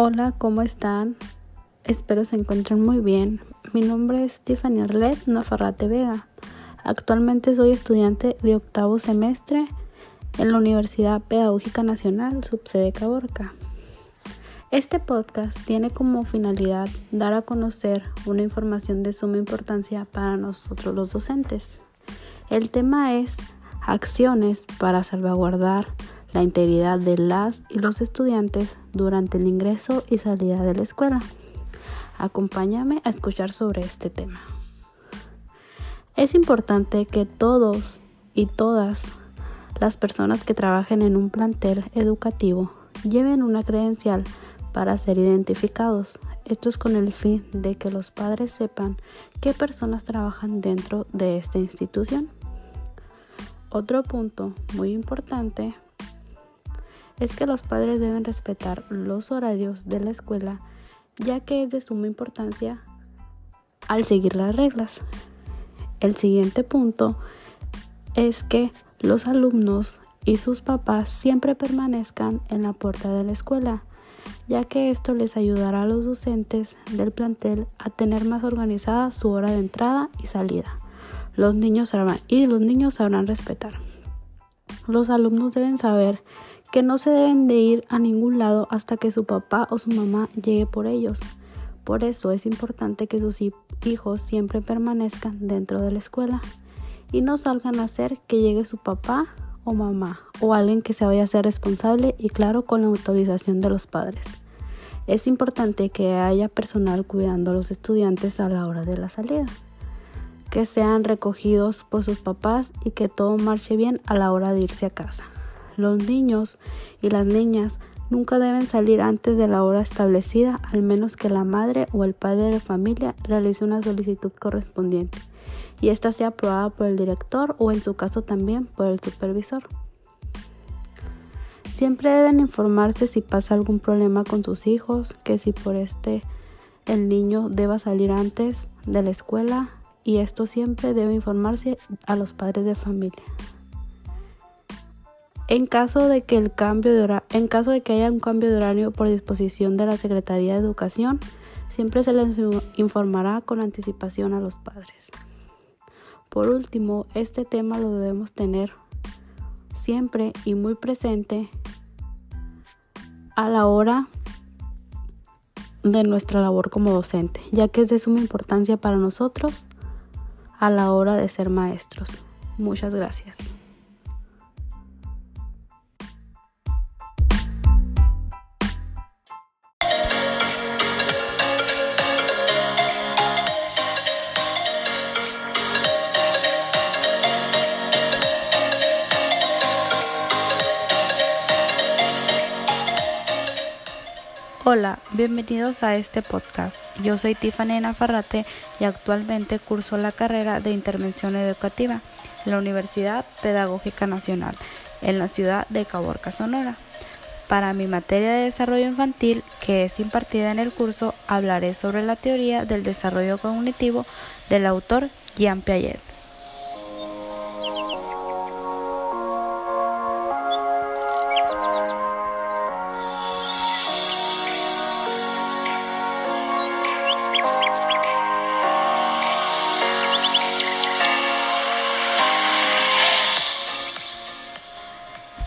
Hola, ¿cómo están? Espero se encuentren muy bien. Mi nombre es Tiffany Arlet Nafarrate Vega. Actualmente soy estudiante de octavo semestre en la Universidad Pedagógica Nacional, subsede Caborca. Este podcast tiene como finalidad dar a conocer una información de suma importancia para nosotros los docentes. El tema es acciones para salvaguardar la integridad de las y los estudiantes durante el ingreso y salida de la escuela. Acompáñame a escuchar sobre este tema. Es importante que todos y todas las personas que trabajen en un plantel educativo lleven una credencial para ser identificados. Esto es con el fin de que los padres sepan qué personas trabajan dentro de esta institución. Otro punto muy importante es que los padres deben respetar los horarios de la escuela, ya que es de suma importancia al seguir las reglas. El siguiente punto es que los alumnos y sus papás siempre permanezcan en la puerta de la escuela, ya que esto les ayudará a los docentes del plantel a tener más organizada su hora de entrada y salida. Los niños sabrán y los niños sabrán respetar. Los alumnos deben saber que no se deben de ir a ningún lado hasta que su papá o su mamá llegue por ellos. Por eso es importante que sus hijos siempre permanezcan dentro de la escuela y no salgan a hacer que llegue su papá o mamá o alguien que se vaya a ser responsable y claro con la autorización de los padres. Es importante que haya personal cuidando a los estudiantes a la hora de la salida, que sean recogidos por sus papás y que todo marche bien a la hora de irse a casa. Los niños y las niñas nunca deben salir antes de la hora establecida, al menos que la madre o el padre de familia realice una solicitud correspondiente y ésta sea aprobada por el director o en su caso también por el supervisor. Siempre deben informarse si pasa algún problema con sus hijos, que si por este el niño deba salir antes de la escuela y esto siempre debe informarse a los padres de familia. En caso de que el cambio de en caso de que haya un cambio de horario por disposición de la Secretaría de Educación, siempre se les informará con anticipación a los padres. Por último, este tema lo debemos tener siempre y muy presente a la hora de nuestra labor como docente, ya que es de suma importancia para nosotros a la hora de ser maestros. Muchas gracias. Hola, bienvenidos a este podcast. Yo soy Tiffany Nafarrate y actualmente curso la carrera de Intervención Educativa en la Universidad Pedagógica Nacional en la ciudad de Caborca, Sonora. Para mi materia de desarrollo infantil, que es impartida en el curso, hablaré sobre la teoría del desarrollo cognitivo del autor Jean Piaget.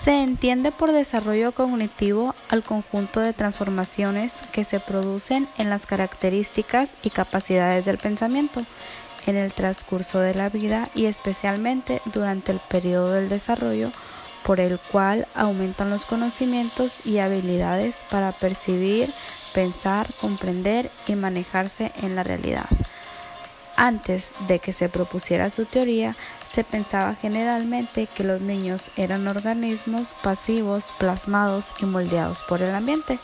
Se entiende por desarrollo cognitivo al conjunto de transformaciones que se producen en las características y capacidades del pensamiento en el transcurso de la vida y especialmente durante el periodo del desarrollo por el cual aumentan los conocimientos y habilidades para percibir, pensar, comprender y manejarse en la realidad. Antes de que se propusiera su teoría, se pensaba generalmente que los niños eran organismos pasivos, plasmados y moldeados por el ambiente.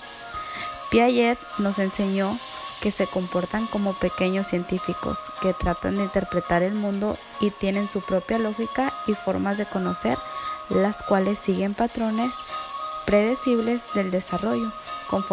Piaget nos enseñó que se comportan como pequeños científicos que tratan de interpretar el mundo y tienen su propia lógica y formas de conocer, las cuales siguen patrones predecibles del desarrollo conforme